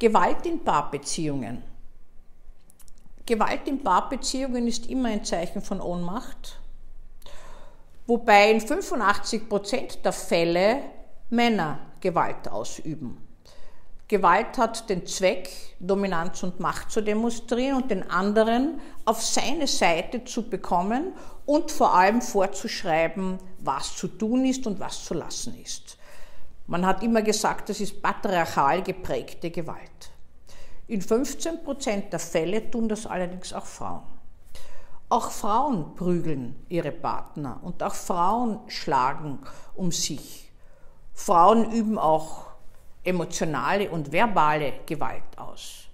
Gewalt in Paarbeziehungen. Gewalt in Paarbeziehungen ist immer ein Zeichen von Ohnmacht, wobei in 85 Prozent der Fälle Männer Gewalt ausüben. Gewalt hat den Zweck, Dominanz und Macht zu demonstrieren und den anderen auf seine Seite zu bekommen und vor allem vorzuschreiben, was zu tun ist und was zu lassen ist. Man hat immer gesagt, das ist patriarchal geprägte Gewalt. In 15 Prozent der Fälle tun das allerdings auch Frauen. Auch Frauen prügeln ihre Partner und auch Frauen schlagen um sich. Frauen üben auch emotionale und verbale Gewalt aus.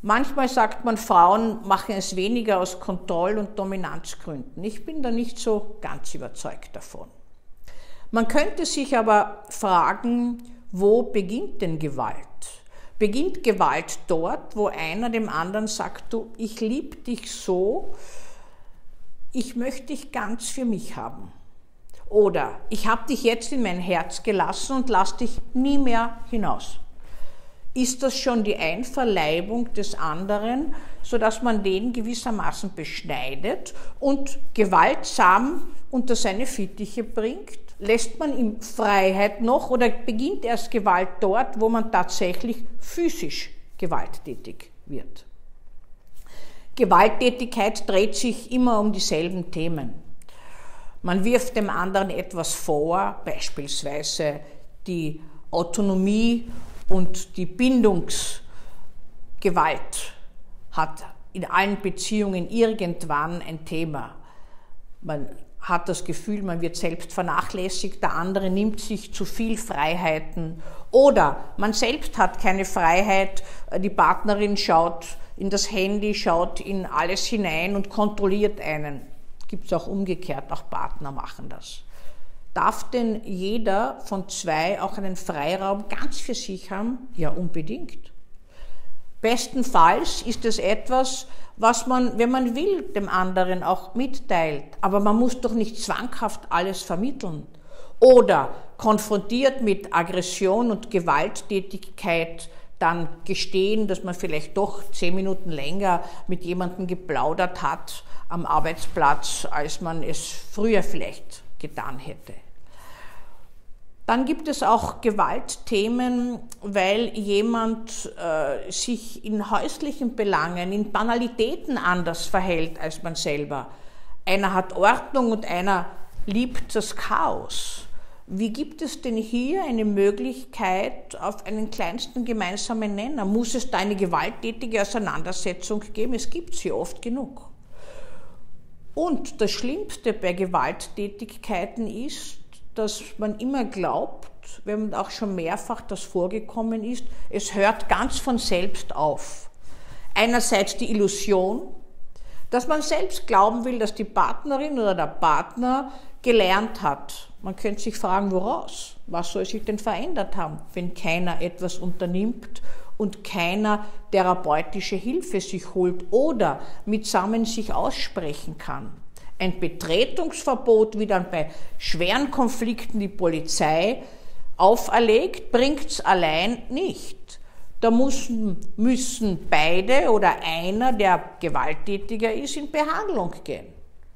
Manchmal sagt man, Frauen machen es weniger aus Kontroll- und Dominanzgründen. Ich bin da nicht so ganz überzeugt davon. Man könnte sich aber fragen, wo beginnt denn Gewalt? Beginnt Gewalt dort, wo einer dem anderen sagt, du, ich liebe dich so, ich möchte dich ganz für mich haben. Oder ich habe dich jetzt in mein Herz gelassen und lass dich nie mehr hinaus. Ist das schon die Einverleibung des anderen, sodass man den gewissermaßen beschneidet und gewaltsam unter seine Fittiche bringt? Lässt man ihm Freiheit noch oder beginnt erst Gewalt dort, wo man tatsächlich physisch gewalttätig wird? Gewalttätigkeit dreht sich immer um dieselben Themen. Man wirft dem anderen etwas vor, beispielsweise die Autonomie und die Bindungsgewalt hat in allen Beziehungen irgendwann ein Thema. Man hat das Gefühl, man wird selbst vernachlässigt, der andere nimmt sich zu viel Freiheiten oder man selbst hat keine Freiheit, die Partnerin schaut in das Handy, schaut in alles hinein und kontrolliert einen. Gibt es auch umgekehrt, auch Partner machen das. Darf denn jeder von zwei auch einen Freiraum ganz für sich haben? Ja, unbedingt. Bestenfalls ist es etwas, was man, wenn man will, dem anderen auch mitteilt. Aber man muss doch nicht zwanghaft alles vermitteln. Oder konfrontiert mit Aggression und Gewalttätigkeit dann gestehen, dass man vielleicht doch zehn Minuten länger mit jemandem geplaudert hat am Arbeitsplatz, als man es früher vielleicht getan hätte. Dann gibt es auch Gewaltthemen, weil jemand äh, sich in häuslichen Belangen, in Banalitäten anders verhält als man selber. Einer hat Ordnung und einer liebt das Chaos. Wie gibt es denn hier eine Möglichkeit auf einen kleinsten gemeinsamen Nenner? Muss es da eine gewalttätige Auseinandersetzung geben? Es gibt sie oft genug. Und das Schlimmste bei Gewalttätigkeiten ist, dass man immer glaubt, wenn auch schon mehrfach das vorgekommen ist, es hört ganz von selbst auf. Einerseits die Illusion, dass man selbst glauben will, dass die Partnerin oder der Partner gelernt hat. Man könnte sich fragen, woraus? Was soll sich denn verändert haben, wenn keiner etwas unternimmt und keiner therapeutische Hilfe sich holt oder mitsammen sich aussprechen kann. Ein Betretungsverbot, wie dann bei schweren Konflikten die Polizei auferlegt, bringt es allein nicht. Da müssen, müssen beide oder einer, der gewalttätiger ist, in Behandlung gehen,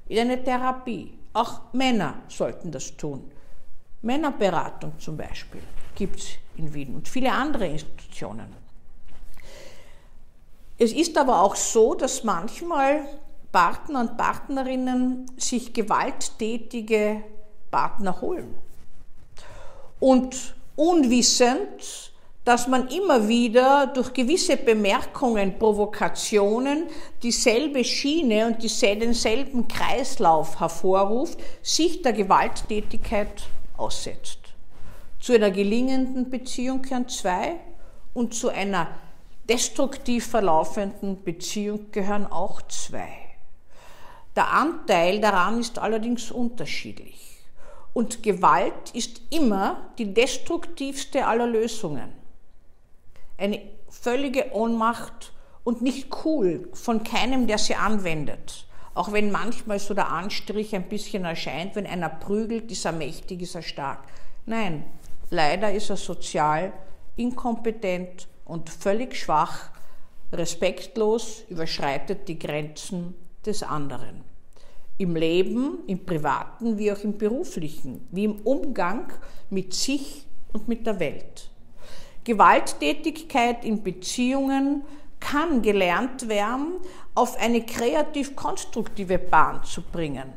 in eine Therapie. Auch Männer sollten das tun. Männerberatung zum Beispiel gibt es in Wien und viele andere Institutionen. Es ist aber auch so, dass manchmal Partner und Partnerinnen sich gewalttätige Partner holen. Und unwissend, dass man immer wieder durch gewisse Bemerkungen, Provokationen dieselbe Schiene und denselben Kreislauf hervorruft, sich der Gewalttätigkeit aussetzt. Zu einer gelingenden Beziehung gehören zwei und zu einer destruktiv verlaufenden Beziehung gehören auch zwei. Der Anteil daran ist allerdings unterschiedlich. Und Gewalt ist immer die destruktivste aller Lösungen. Eine völlige Ohnmacht und nicht cool von keinem, der sie anwendet. Auch wenn manchmal so der Anstrich ein bisschen erscheint, wenn einer prügelt, ist er mächtig, ist er stark. Nein, leider ist er sozial inkompetent und völlig schwach, respektlos überschreitet die Grenzen des anderen. Im Leben, im privaten wie auch im beruflichen, wie im Umgang mit sich und mit der Welt. Gewalttätigkeit in Beziehungen kann gelernt werden, auf eine kreativ-konstruktive Bahn zu bringen.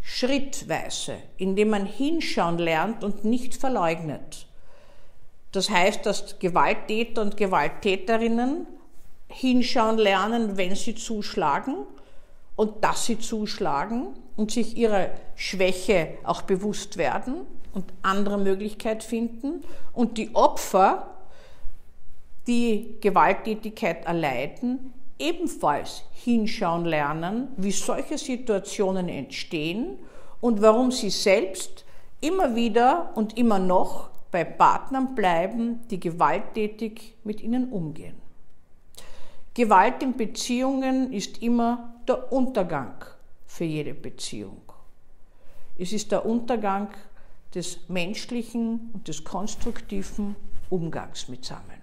Schrittweise, indem man hinschauen lernt und nicht verleugnet. Das heißt, dass Gewalttäter und Gewalttäterinnen hinschauen lernen, wenn sie zuschlagen und dass sie zuschlagen und sich ihrer Schwäche auch bewusst werden und andere Möglichkeit finden und die Opfer die Gewalttätigkeit erleiden, ebenfalls hinschauen lernen, wie solche Situationen entstehen und warum sie selbst immer wieder und immer noch bei Partnern bleiben, die gewalttätig mit ihnen umgehen. Gewalt in Beziehungen ist immer der Untergang für jede Beziehung. Es ist der Untergang des menschlichen und des konstruktiven Umgangs mit Samen.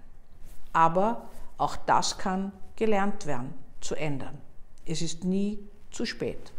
Aber auch das kann gelernt werden, zu ändern. Es ist nie zu spät.